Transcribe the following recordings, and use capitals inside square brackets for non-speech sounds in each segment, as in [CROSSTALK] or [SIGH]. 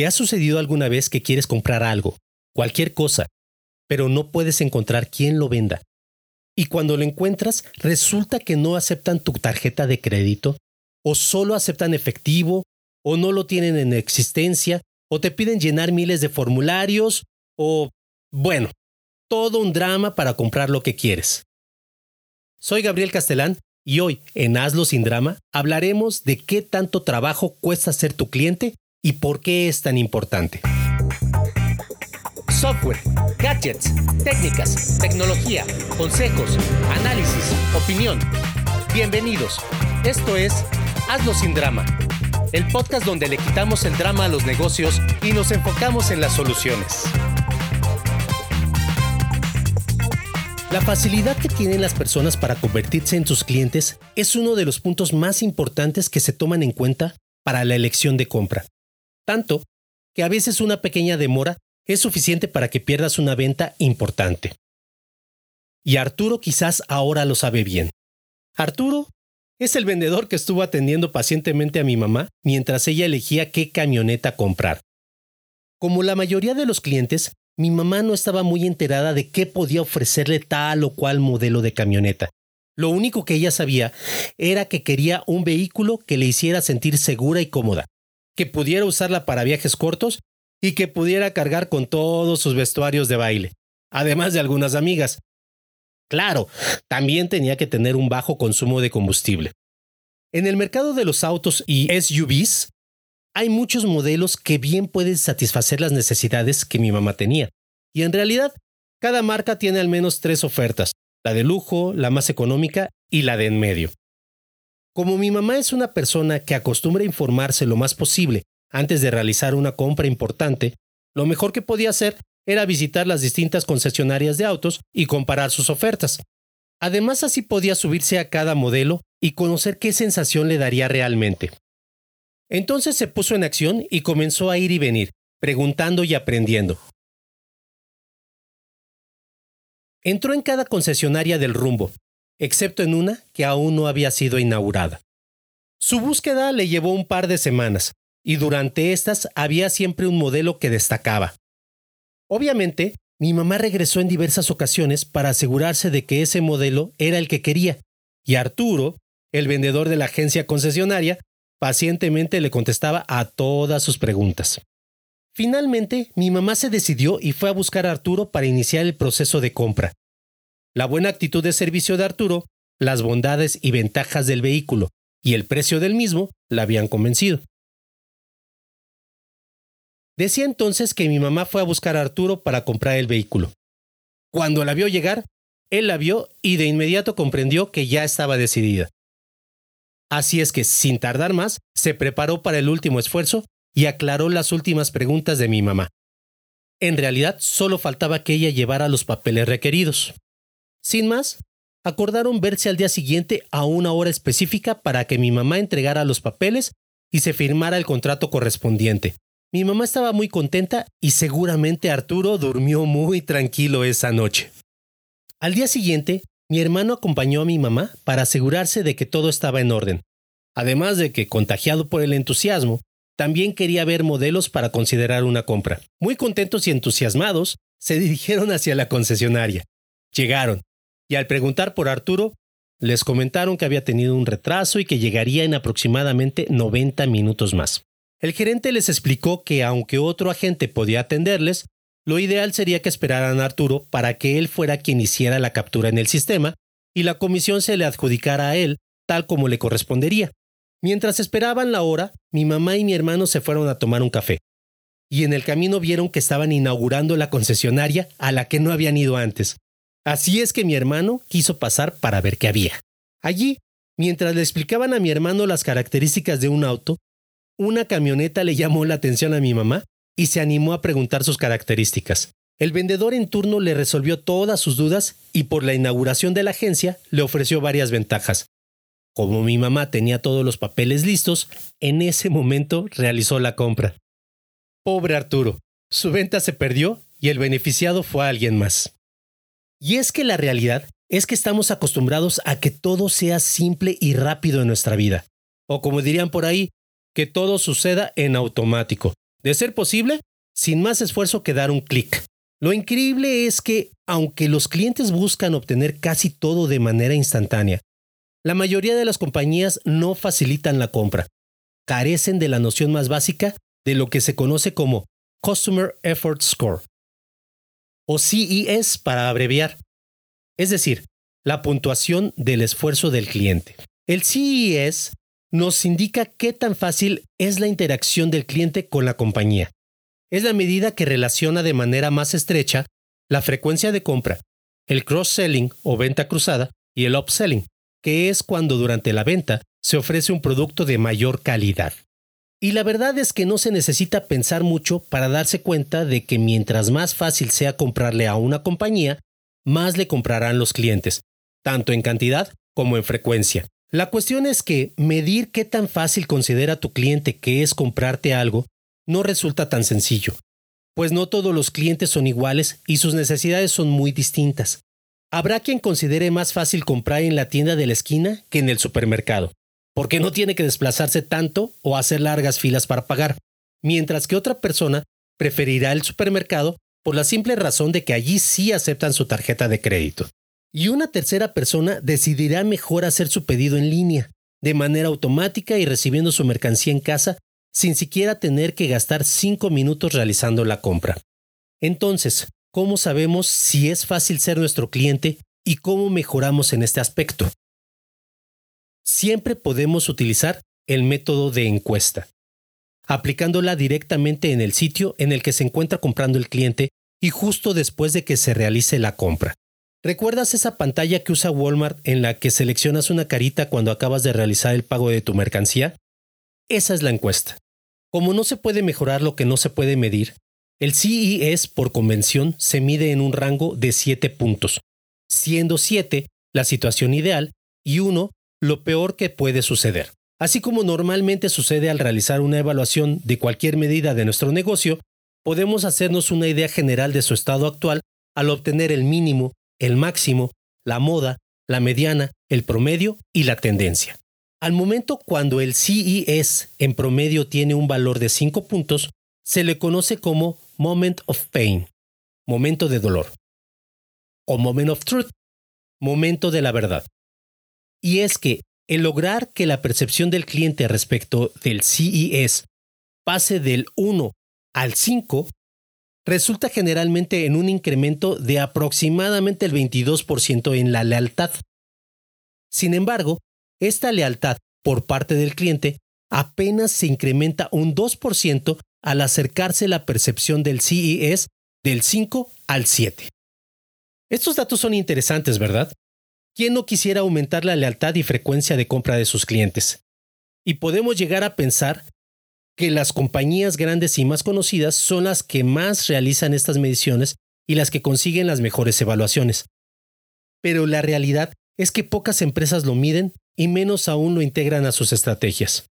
¿Te ha sucedido alguna vez que quieres comprar algo, cualquier cosa, pero no puedes encontrar quién lo venda? Y cuando lo encuentras, resulta que no aceptan tu tarjeta de crédito, o solo aceptan efectivo, o no lo tienen en existencia, o te piden llenar miles de formularios, o, bueno, todo un drama para comprar lo que quieres. Soy Gabriel Castelán y hoy en Hazlo sin drama hablaremos de qué tanto trabajo cuesta ser tu cliente y por qué es tan importante. Software, gadgets, técnicas, tecnología, consejos, análisis, opinión. Bienvenidos. Esto es Hazlo sin drama, el podcast donde le quitamos el drama a los negocios y nos enfocamos en las soluciones. La facilidad que tienen las personas para convertirse en sus clientes es uno de los puntos más importantes que se toman en cuenta para la elección de compra tanto que a veces una pequeña demora es suficiente para que pierdas una venta importante. Y Arturo quizás ahora lo sabe bien. Arturo es el vendedor que estuvo atendiendo pacientemente a mi mamá mientras ella elegía qué camioneta comprar. Como la mayoría de los clientes, mi mamá no estaba muy enterada de qué podía ofrecerle tal o cual modelo de camioneta. Lo único que ella sabía era que quería un vehículo que le hiciera sentir segura y cómoda, que pudiera usarla para viajes cortos y que pudiera cargar con todos sus vestuarios de baile, además de algunas amigas. Claro, también tenía que tener un bajo consumo de combustible. En el mercado de los autos y SUVs, hay muchos modelos que bien pueden satisfacer las necesidades que mi mamá tenía. Y en realidad, cada marca tiene al menos tres ofertas, la de lujo, la más económica y la de en medio. Como mi mamá es una persona que acostumbra informarse lo más posible antes de realizar una compra importante, lo mejor que podía hacer era visitar las distintas concesionarias de autos y comparar sus ofertas. Además así podía subirse a cada modelo y conocer qué sensación le daría realmente. Entonces se puso en acción y comenzó a ir y venir, preguntando y aprendiendo. Entró en cada concesionaria del rumbo, excepto en una que aún no había sido inaugurada. Su búsqueda le llevó un par de semanas, y durante estas había siempre un modelo que destacaba. Obviamente, mi mamá regresó en diversas ocasiones para asegurarse de que ese modelo era el que quería, y Arturo, el vendedor de la agencia concesionaria, pacientemente le contestaba a todas sus preguntas. Finalmente, mi mamá se decidió y fue a buscar a Arturo para iniciar el proceso de compra. La buena actitud de servicio de Arturo, las bondades y ventajas del vehículo y el precio del mismo la habían convencido. Decía entonces que mi mamá fue a buscar a Arturo para comprar el vehículo. Cuando la vio llegar, él la vio y de inmediato comprendió que ya estaba decidida. Así es que, sin tardar más, se preparó para el último esfuerzo y aclaró las últimas preguntas de mi mamá. En realidad, solo faltaba que ella llevara los papeles requeridos. Sin más, acordaron verse al día siguiente a una hora específica para que mi mamá entregara los papeles y se firmara el contrato correspondiente. Mi mamá estaba muy contenta y seguramente Arturo durmió muy tranquilo esa noche. Al día siguiente, mi hermano acompañó a mi mamá para asegurarse de que todo estaba en orden. Además de que, contagiado por el entusiasmo, también quería ver modelos para considerar una compra. Muy contentos y entusiasmados, se [LAUGHS] dirigieron hacia la concesionaria. Llegaron, y al preguntar por Arturo, les comentaron que había tenido un retraso y que llegaría en aproximadamente 90 minutos más. El gerente les explicó que aunque otro agente podía atenderles, lo ideal sería que esperaran a Arturo para que él fuera quien hiciera la captura en el sistema y la comisión se le adjudicara a él tal como le correspondería. Mientras esperaban la hora, mi mamá y mi hermano se fueron a tomar un café. Y en el camino vieron que estaban inaugurando la concesionaria a la que no habían ido antes. Así es que mi hermano quiso pasar para ver qué había. Allí, mientras le explicaban a mi hermano las características de un auto, una camioneta le llamó la atención a mi mamá y se animó a preguntar sus características. El vendedor en turno le resolvió todas sus dudas y por la inauguración de la agencia le ofreció varias ventajas. Como mi mamá tenía todos los papeles listos, en ese momento realizó la compra. Pobre Arturo, su venta se perdió y el beneficiado fue alguien más. Y es que la realidad es que estamos acostumbrados a que todo sea simple y rápido en nuestra vida. O como dirían por ahí, que todo suceda en automático. De ser posible, sin más esfuerzo que dar un clic. Lo increíble es que, aunque los clientes buscan obtener casi todo de manera instantánea, la mayoría de las compañías no facilitan la compra. Carecen de la noción más básica de lo que se conoce como Customer Effort Score, o CES para abreviar, es decir, la puntuación del esfuerzo del cliente. El CES nos indica qué tan fácil es la interacción del cliente con la compañía es la medida que relaciona de manera más estrecha la frecuencia de compra, el cross-selling o venta cruzada y el upselling, que es cuando durante la venta se ofrece un producto de mayor calidad. Y la verdad es que no se necesita pensar mucho para darse cuenta de que mientras más fácil sea comprarle a una compañía, más le comprarán los clientes, tanto en cantidad como en frecuencia. La cuestión es que medir qué tan fácil considera tu cliente que es comprarte algo no resulta tan sencillo, pues no todos los clientes son iguales y sus necesidades son muy distintas. Habrá quien considere más fácil comprar en la tienda de la esquina que en el supermercado, porque no tiene que desplazarse tanto o hacer largas filas para pagar, mientras que otra persona preferirá el supermercado por la simple razón de que allí sí aceptan su tarjeta de crédito. Y una tercera persona decidirá mejor hacer su pedido en línea, de manera automática y recibiendo su mercancía en casa sin siquiera tener que gastar 5 minutos realizando la compra. Entonces, ¿cómo sabemos si es fácil ser nuestro cliente y cómo mejoramos en este aspecto? Siempre podemos utilizar el método de encuesta, aplicándola directamente en el sitio en el que se encuentra comprando el cliente y justo después de que se realice la compra. ¿Recuerdas esa pantalla que usa Walmart en la que seleccionas una carita cuando acabas de realizar el pago de tu mercancía? Esa es la encuesta. Como no se puede mejorar lo que no se puede medir, el CES por convención se mide en un rango de 7 puntos, siendo 7 la situación ideal y 1 lo peor que puede suceder. Así como normalmente sucede al realizar una evaluación de cualquier medida de nuestro negocio, podemos hacernos una idea general de su estado actual al obtener el mínimo, el máximo, la moda, la mediana, el promedio y la tendencia. Al momento cuando el CES en promedio tiene un valor de 5 puntos, se le conoce como Moment of Pain, momento de dolor, o Moment of Truth, momento de la verdad. Y es que el lograr que la percepción del cliente respecto del CES pase del 1 al 5 resulta generalmente en un incremento de aproximadamente el 22% en la lealtad. Sin embargo, esta lealtad por parte del cliente apenas se incrementa un 2% al acercarse la percepción del CES del 5 al 7. Estos datos son interesantes, ¿verdad? ¿Quién no quisiera aumentar la lealtad y frecuencia de compra de sus clientes? Y podemos llegar a pensar que las compañías grandes y más conocidas son las que más realizan estas mediciones y las que consiguen las mejores evaluaciones. Pero la realidad es que pocas empresas lo miden y menos aún lo integran a sus estrategias.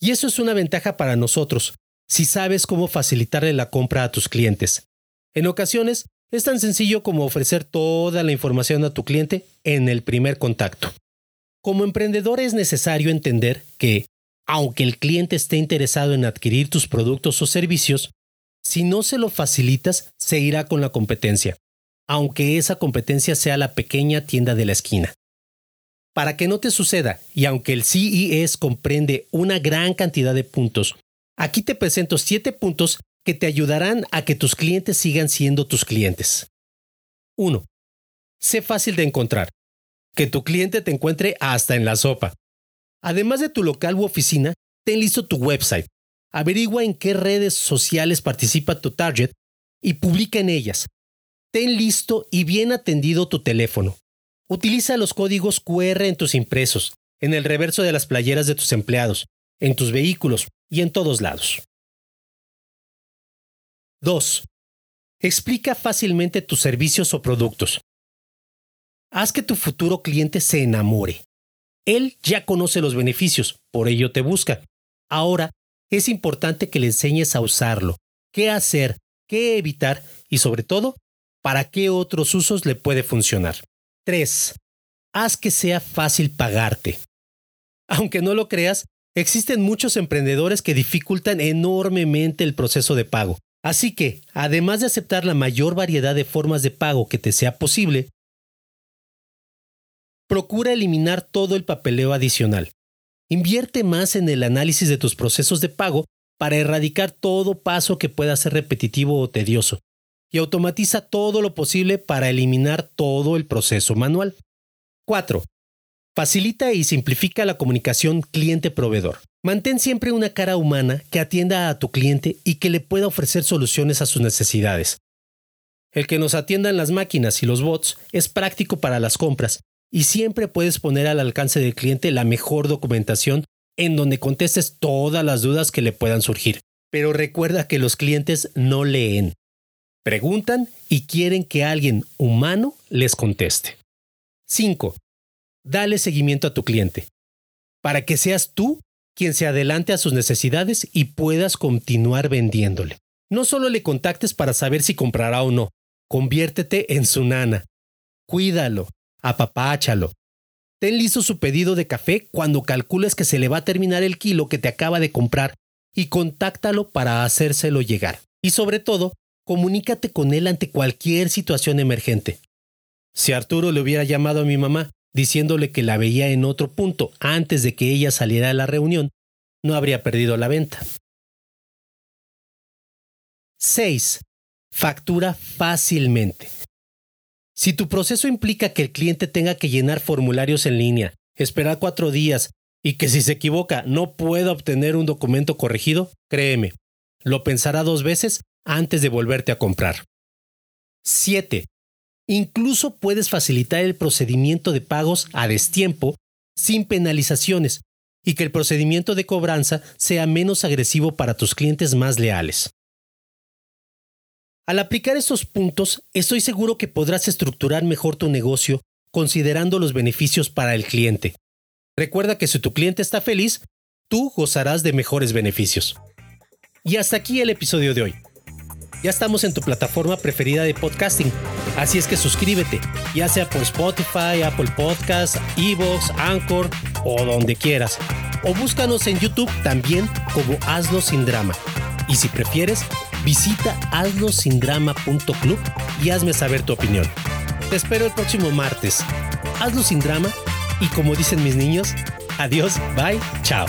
Y eso es una ventaja para nosotros, si sabes cómo facilitarle la compra a tus clientes. En ocasiones, es tan sencillo como ofrecer toda la información a tu cliente en el primer contacto. Como emprendedor es necesario entender que, aunque el cliente esté interesado en adquirir tus productos o servicios, si no se lo facilitas, se irá con la competencia, aunque esa competencia sea la pequeña tienda de la esquina. Para que no te suceda, y aunque el CES comprende una gran cantidad de puntos, aquí te presento 7 puntos que te ayudarán a que tus clientes sigan siendo tus clientes. 1. Sé fácil de encontrar. Que tu cliente te encuentre hasta en la sopa. Además de tu local u oficina, ten listo tu website. Averigua en qué redes sociales participa tu target y publica en ellas. Ten listo y bien atendido tu teléfono. Utiliza los códigos QR en tus impresos, en el reverso de las playeras de tus empleados, en tus vehículos y en todos lados. 2. Explica fácilmente tus servicios o productos. Haz que tu futuro cliente se enamore. Él ya conoce los beneficios, por ello te busca. Ahora, es importante que le enseñes a usarlo, qué hacer, qué evitar y sobre todo, para qué otros usos le puede funcionar. 3. Haz que sea fácil pagarte. Aunque no lo creas, Existen muchos emprendedores que dificultan enormemente el proceso de pago. Así que, además de aceptar la mayor variedad de formas de pago que te sea posible, procura eliminar todo el papeleo adicional. Invierte más en el análisis de tus procesos de pago para erradicar todo paso que pueda ser repetitivo o tedioso, y automatiza todo lo posible para eliminar todo el proceso manual. 4. Facilita y simplifica la comunicación cliente-proveedor. Mantén siempre una cara humana que atienda a tu cliente y que le pueda ofrecer soluciones a sus necesidades. El que nos atiendan las máquinas y los bots es práctico para las compras y siempre puedes poner al alcance del cliente la mejor documentación en donde contestes todas las dudas que le puedan surgir. Pero recuerda que los clientes no leen, preguntan y quieren que alguien humano les conteste. 5. Dale seguimiento a tu cliente, para que seas tú quien se adelante a sus necesidades y puedas continuar vendiéndole. No solo le contactes para saber si comprará o no, conviértete en su nana. Cuídalo, apapáchalo. Ten listo su pedido de café cuando calcules que se le va a terminar el kilo que te acaba de comprar y contáctalo para hacérselo llegar. Y sobre todo, comunícate con él ante cualquier situación emergente. Si Arturo le hubiera llamado a mi mamá diciéndole que la veía en otro punto antes de que ella saliera a la reunión, no habría perdido la venta. 6. Factura fácilmente. Si tu proceso implica que el cliente tenga que llenar formularios en línea, esperar cuatro días y que si se equivoca no pueda obtener un documento corregido, créeme, lo pensará dos veces antes de volverte a comprar. 7. Incluso puedes facilitar el procedimiento de pagos a destiempo sin penalizaciones y que el procedimiento de cobranza sea menos agresivo para tus clientes más leales. Al aplicar estos puntos, estoy seguro que podrás estructurar mejor tu negocio considerando los beneficios para el cliente. Recuerda que si tu cliente está feliz, tú gozarás de mejores beneficios. Y hasta aquí el episodio de hoy. Ya estamos en tu plataforma preferida de podcasting, así es que suscríbete, ya sea por Spotify, Apple Podcasts, Evox, Anchor o donde quieras. O búscanos en YouTube también como Hazlo sin drama. Y si prefieres, Visita hazlosindrama.club y hazme saber tu opinión. Te espero el próximo martes. Hazlo sin drama y como dicen mis niños, adiós, bye, chao.